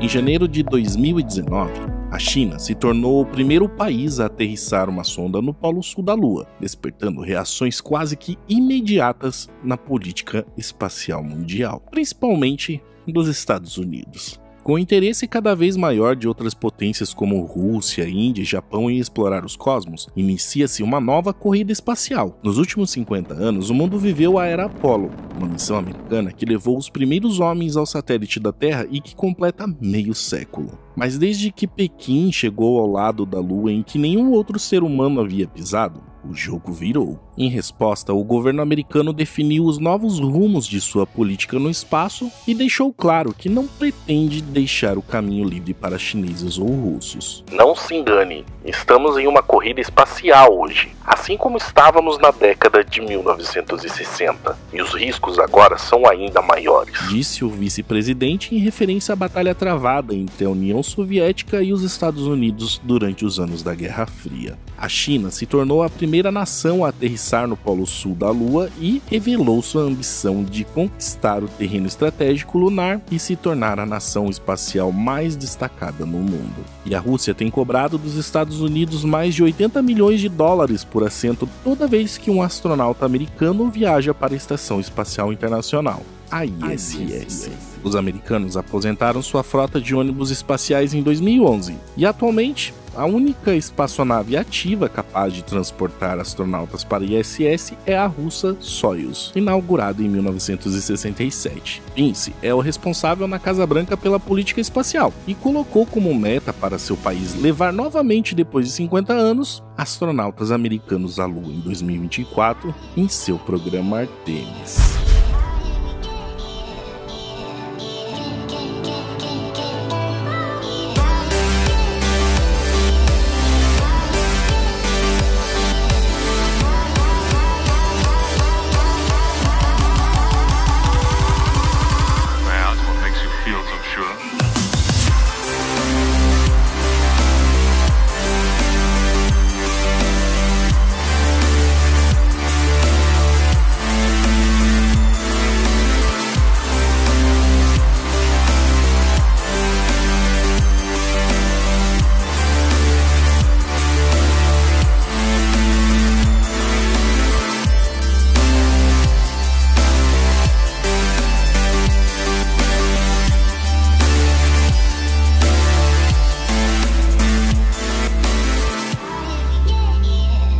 Em janeiro de 2019, a China se tornou o primeiro país a aterrissar uma sonda no Polo Sul da Lua, despertando reações quase que imediatas na política espacial mundial, principalmente dos Estados Unidos. Com o interesse cada vez maior de outras potências como Rússia, Índia e Japão em explorar os cosmos, inicia-se uma nova corrida espacial. Nos últimos 50 anos, o mundo viveu a Era Apollo, uma missão americana que levou os primeiros homens ao satélite da Terra e que completa meio século. Mas desde que Pequim chegou ao lado da Lua em que nenhum outro ser humano havia pisado, o jogo virou. Em resposta, o governo americano definiu os novos rumos de sua política no espaço e deixou claro que não pretende deixar o caminho livre para chineses ou russos. Não se engane, estamos em uma corrida espacial hoje, assim como estávamos na década de 1960, e os riscos agora são ainda maiores. Disse o vice-presidente em referência à batalha travada entre a União Soviética e os Estados Unidos durante os anos da Guerra Fria. A China se tornou a primeira nação a aterrissar no Polo Sul da Lua e revelou sua ambição de conquistar o terreno estratégico lunar e se tornar a nação espacial mais destacada no mundo. E a Rússia tem cobrado dos Estados Unidos mais de 80 milhões de dólares por assento toda vez que um astronauta americano viaja para a Estação Espacial Internacional a ISS. Os americanos aposentaram sua frota de ônibus espaciais em 2011 e atualmente a única espaçonave ativa capaz de transportar astronautas para a ISS é a russa Soyuz, inaugurada em 1967. Vince é o responsável na Casa Branca pela política espacial e colocou como meta para seu país levar novamente, depois de 50 anos, astronautas americanos à Lua em 2024 em seu programa Artemis.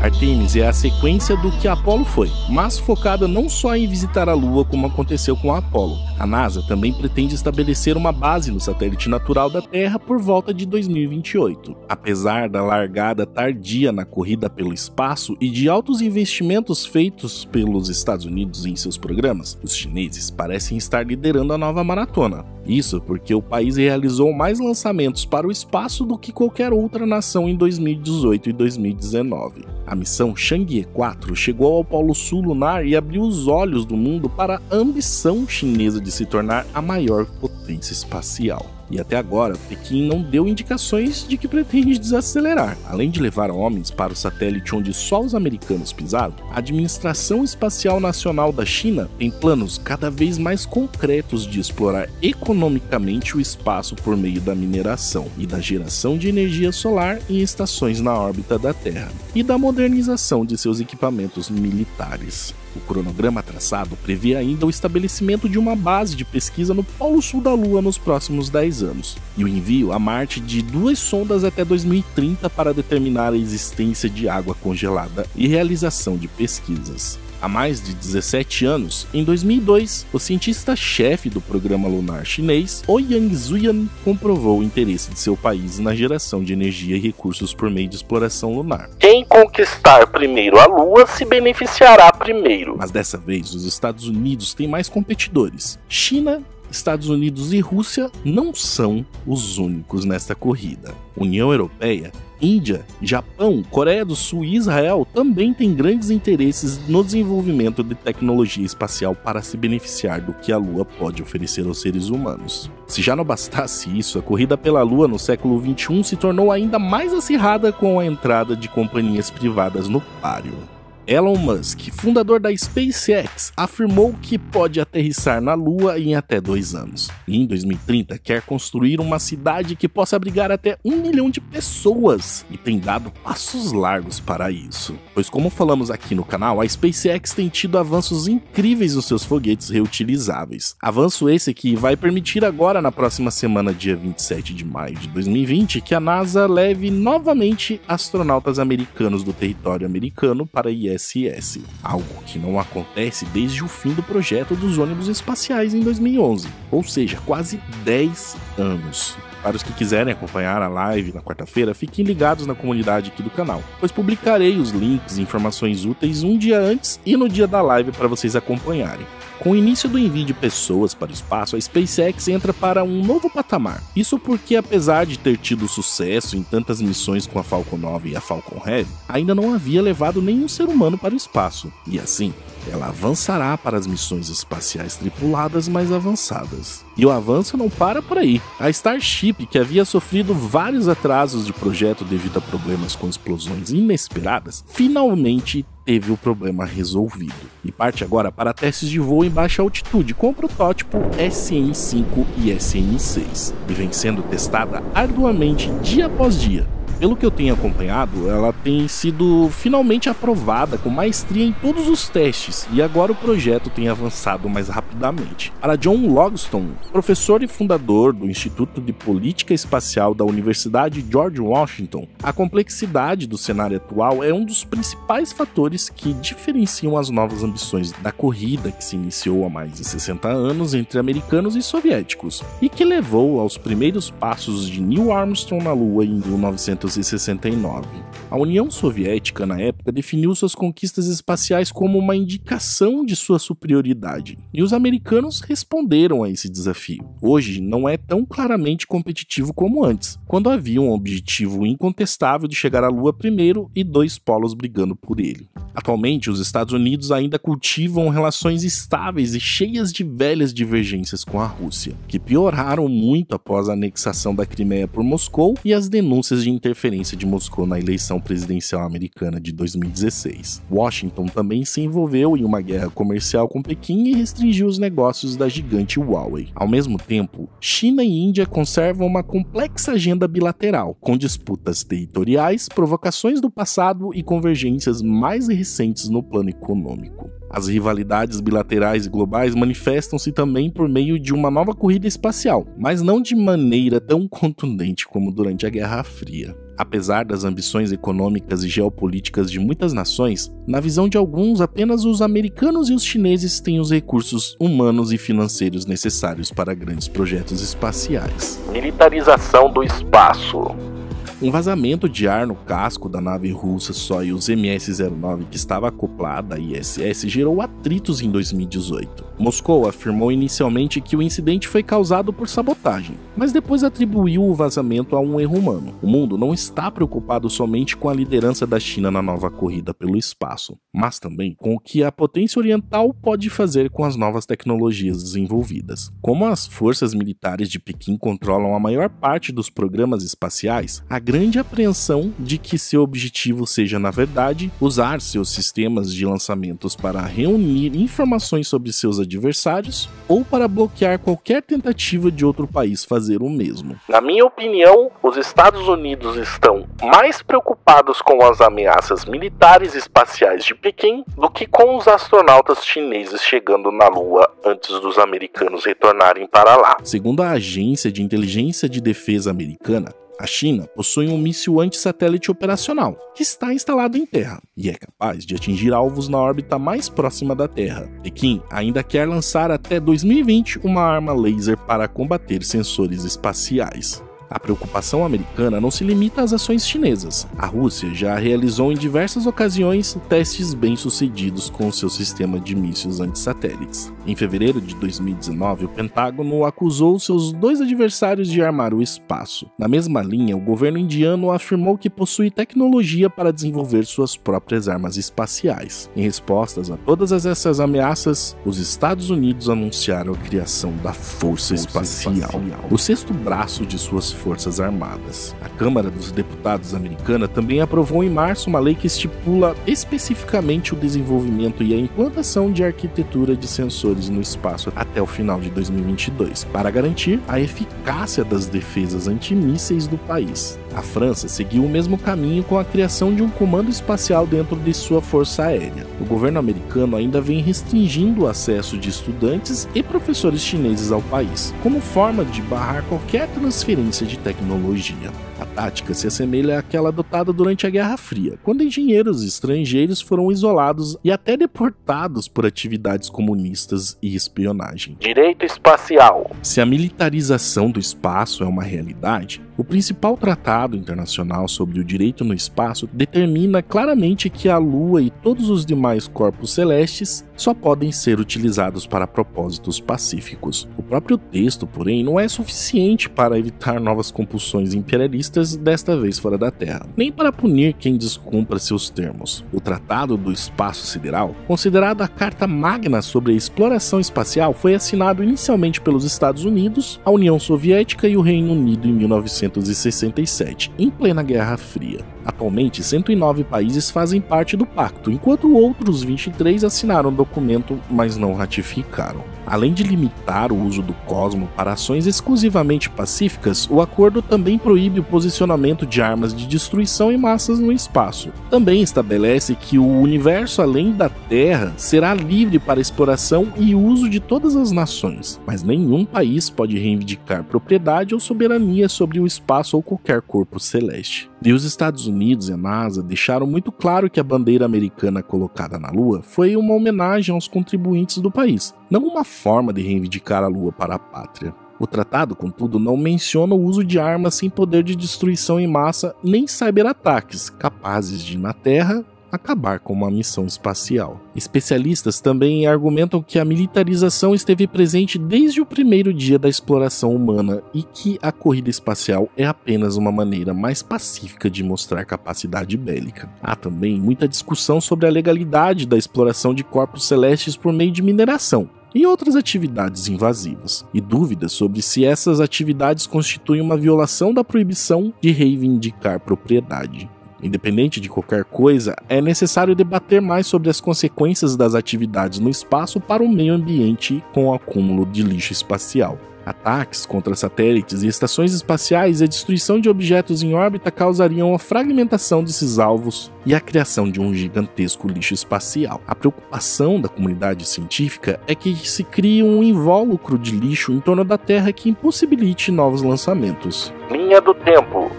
Artemis é a sequência do que Apollo foi, mas focada não só em visitar a Lua como aconteceu com a Apollo. A NASA também pretende estabelecer uma base no satélite natural da Terra por volta de 2028. Apesar da largada tardia na corrida pelo espaço e de altos investimentos feitos pelos Estados Unidos em seus programas, os chineses parecem estar liderando a nova maratona. Isso porque o país realizou mais lançamentos para o espaço do que qualquer outra nação em 2018 e 2019. A missão Chang'e 4 chegou ao Polo Sul lunar e abriu os olhos do mundo para a ambição chinesa de se tornar a maior potência espacial. E até agora, Pequim não deu indicações de que pretende desacelerar. Além de levar homens para o satélite onde só os americanos pisaram, a Administração Espacial Nacional da China tem planos cada vez mais concretos de explorar economicamente o espaço por meio da mineração e da geração de energia solar em estações na órbita da Terra e da modernização de seus equipamentos militares. O cronograma traçado prevê ainda o estabelecimento de uma base de pesquisa no Polo Sul da Lua nos próximos 10 anos, e o envio a Marte de duas sondas até 2030 para determinar a existência de água congelada e realização de pesquisas há mais de 17 anos, em 2002, o cientista-chefe do programa lunar chinês, Ouyang Zuyan, comprovou o interesse de seu país na geração de energia e recursos por meio de exploração lunar. Quem conquistar primeiro a Lua se beneficiará primeiro. Mas dessa vez, os Estados Unidos têm mais competidores. China Estados Unidos e Rússia não são os únicos nesta corrida. União Europeia Índia, Japão, Coreia do Sul e Israel também têm grandes interesses no desenvolvimento de tecnologia espacial para se beneficiar do que a Lua pode oferecer aos seres humanos. Se já não bastasse isso, a corrida pela Lua no século XXI se tornou ainda mais acirrada com a entrada de companhias privadas no páreo. Elon Musk, fundador da SpaceX, afirmou que pode aterrissar na Lua em até dois anos. E em 2030 quer construir uma cidade que possa abrigar até um milhão de pessoas e tem dado passos largos para isso. Pois, como falamos aqui no canal, a SpaceX tem tido avanços incríveis nos seus foguetes reutilizáveis. Avanço esse que vai permitir agora, na próxima semana, dia 27 de maio de 2020, que a NASA leve novamente astronautas americanos do território americano para a ISS, algo que não acontece desde o fim do projeto dos ônibus espaciais em 2011, ou seja, quase 10 anos. Para os que quiserem acompanhar a live na quarta-feira, fiquem ligados na comunidade aqui do canal, pois publicarei os links e informações úteis um dia antes e no dia da live para vocês acompanharem. Com o início do envio de pessoas para o espaço, a SpaceX entra para um novo patamar. Isso porque, apesar de ter tido sucesso em tantas missões com a Falcon 9 e a Falcon Heavy, ainda não havia levado nenhum ser humano para o espaço. E assim, ela avançará para as missões espaciais tripuladas mais avançadas. E o avanço não para por aí. A Starship, que havia sofrido vários atrasos de projeto devido a problemas com explosões inesperadas, finalmente teve o problema resolvido e parte agora para testes de voo em baixa altitude com o protótipo SN5 e SN6 e vem sendo testada arduamente dia após dia pelo que eu tenho acompanhado, ela tem sido finalmente aprovada com maestria em todos os testes e agora o projeto tem avançado mais rapidamente. Para John Logston, professor e fundador do Instituto de Política Espacial da Universidade George Washington, a complexidade do cenário atual é um dos principais fatores que diferenciam as novas ambições da corrida que se iniciou há mais de 60 anos entre americanos e soviéticos e que levou aos primeiros passos de Neil Armstrong na Lua em 1900 1969. A União Soviética, na época, definiu suas conquistas espaciais como uma indicação de sua superioridade, e os americanos responderam a esse desafio. Hoje não é tão claramente competitivo como antes, quando havia um objetivo incontestável de chegar à Lua primeiro e dois polos brigando por ele. Atualmente, os Estados Unidos ainda cultivam relações estáveis e cheias de velhas divergências com a Rússia, que pioraram muito após a anexação da Crimeia por Moscou e as denúncias de interferência de Moscou na eleição presidencial americana de 2016. Washington também se envolveu em uma guerra comercial com Pequim e restringiu os negócios da gigante Huawei. Ao mesmo tempo, China e Índia conservam uma complexa agenda bilateral, com disputas territoriais, provocações do passado e convergências mais recentes no plano econômico. As rivalidades bilaterais e globais manifestam-se também por meio de uma nova corrida espacial, mas não de maneira tão contundente como durante a Guerra Fria. Apesar das ambições econômicas e geopolíticas de muitas nações, na visão de alguns, apenas os americanos e os chineses têm os recursos humanos e financeiros necessários para grandes projetos espaciais. Militarização do espaço. Um vazamento de ar no casco da nave russa Soyuz MS-09 que estava acoplada à ISS gerou atritos em 2018. Moscou afirmou inicialmente que o incidente foi causado por sabotagem, mas depois atribuiu o vazamento a um erro humano. O mundo não está preocupado somente com a liderança da China na nova corrida pelo espaço, mas também com o que a potência oriental pode fazer com as novas tecnologias desenvolvidas. Como as forças militares de Pequim controlam a maior parte dos programas espaciais, a grande apreensão de que seu objetivo seja, na verdade, usar seus sistemas de lançamentos para reunir informações sobre seus adversários ou para bloquear qualquer tentativa de outro país fazer o mesmo. Na minha opinião, os Estados Unidos estão mais preocupados com as ameaças militares espaciais de Pequim do que com os astronautas chineses chegando na Lua antes dos americanos retornarem para lá. Segundo a Agência de Inteligência de Defesa Americana, a China possui um míssil anti-satélite operacional, que está instalado em terra e é capaz de atingir alvos na órbita mais próxima da Terra. Pequim ainda quer lançar até 2020 uma arma laser para combater sensores espaciais. A preocupação americana não se limita às ações chinesas. A Rússia já realizou em diversas ocasiões testes bem-sucedidos com seu sistema de mísseis antissatélites. Em fevereiro de 2019, o Pentágono acusou seus dois adversários de armar o espaço. Na mesma linha, o governo indiano afirmou que possui tecnologia para desenvolver suas próprias armas espaciais. Em respostas a todas essas ameaças, os Estados Unidos anunciaram a criação da Força, Força Espacial, Espacial, o sexto braço de suas Forças Armadas. A Câmara dos Deputados americana também aprovou em março uma lei que estipula especificamente o desenvolvimento e a implantação de arquitetura de sensores no espaço até o final de 2022, para garantir a eficácia das defesas antimísseis do país. A França seguiu o mesmo caminho com a criação de um comando espacial dentro de sua força aérea. O governo americano ainda vem restringindo o acesso de estudantes e professores chineses ao país, como forma de barrar qualquer transferência de tecnologia. A tática se assemelha àquela adotada durante a Guerra Fria, quando engenheiros estrangeiros foram isolados e até deportados por atividades comunistas e espionagem. Direito espacial. Se a militarização do espaço é uma realidade, o principal tratado internacional sobre o direito no espaço determina claramente que a Lua e todos os demais corpos celestes só podem ser utilizados para propósitos pacíficos. O próprio texto, porém, não é suficiente para evitar novas compulsões imperialistas, desta vez fora da Terra, nem para punir quem descumpra seus termos. O Tratado do Espaço Sideral, considerado a carta magna sobre a exploração espacial, foi assinado inicialmente pelos Estados Unidos, a União Soviética e o Reino Unido em 1900 1967, em plena Guerra Fria. Atualmente, 109 países fazem parte do pacto, enquanto outros 23 assinaram o documento, mas não ratificaram. Além de limitar o uso do cosmo para ações exclusivamente pacíficas, o acordo também proíbe o posicionamento de armas de destruição em massas no espaço. Também estabelece que o universo além da Terra será livre para exploração e uso de todas as nações, mas nenhum país pode reivindicar propriedade ou soberania sobre o espaço ou qualquer corpo celeste. E os Estados Unidos e a NASA deixaram muito claro que a bandeira americana colocada na Lua foi uma homenagem aos contribuintes do país, não uma forma de reivindicar a Lua para a pátria. O tratado, contudo, não menciona o uso de armas sem poder de destruição em massa nem cyberataques capazes de, na Terra, acabar com uma missão espacial. Especialistas também argumentam que a militarização esteve presente desde o primeiro dia da exploração humana e que a corrida espacial é apenas uma maneira mais pacífica de mostrar capacidade bélica. Há também muita discussão sobre a legalidade da exploração de corpos celestes por meio de mineração, e outras atividades invasivas, e dúvidas sobre se essas atividades constituem uma violação da proibição de reivindicar propriedade. Independente de qualquer coisa, é necessário debater mais sobre as consequências das atividades no espaço para o meio ambiente com o acúmulo de lixo espacial. Ataques contra satélites e estações espaciais e a destruição de objetos em órbita causariam a fragmentação desses alvos e a criação de um gigantesco lixo espacial. A preocupação da comunidade científica é que se crie um invólucro de lixo em torno da Terra que impossibilite novos lançamentos. Linha do tempo.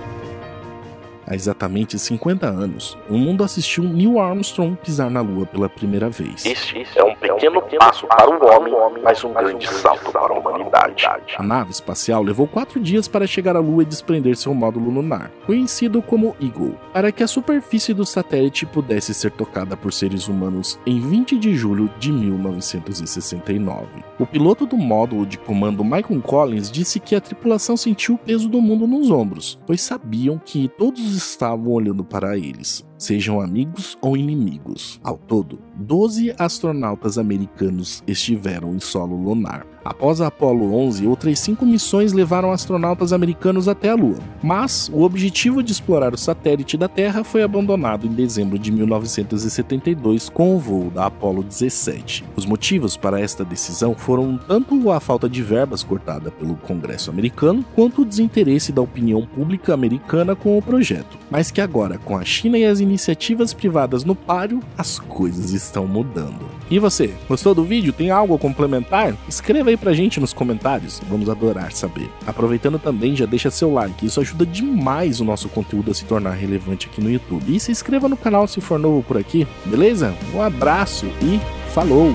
Há exatamente 50 anos, o mundo assistiu Neil Armstrong pisar na Lua pela primeira vez. Este é um pequeno passo para o homem, mas um grande salto para a humanidade. A nave espacial levou quatro dias para chegar à Lua e desprender seu módulo lunar, conhecido como Eagle, para que a superfície do satélite pudesse ser tocada por seres humanos em 20 de julho de 1969. O piloto do módulo de comando Michael Collins disse que a tripulação sentiu o peso do mundo nos ombros, pois sabiam que todos estavam olhando para eles sejam amigos ou inimigos. Ao todo, 12 astronautas americanos estiveram em solo lunar. Após a Apollo 11, outras cinco missões levaram astronautas americanos até a Lua, mas o objetivo de explorar o satélite da Terra foi abandonado em dezembro de 1972 com o voo da Apollo 17. Os motivos para esta decisão foram tanto a falta de verbas cortada pelo Congresso americano, quanto o desinteresse da opinião pública americana com o projeto, mas que agora, com a China e as iniciativas privadas no páreo, as coisas estão mudando. E você, gostou do vídeo? Tem algo a complementar? Escreva aí pra gente nos comentários, vamos adorar saber. Aproveitando também, já deixa seu like, isso ajuda demais o nosso conteúdo a se tornar relevante aqui no YouTube. E se inscreva no canal se for novo por aqui, beleza? Um abraço e falou!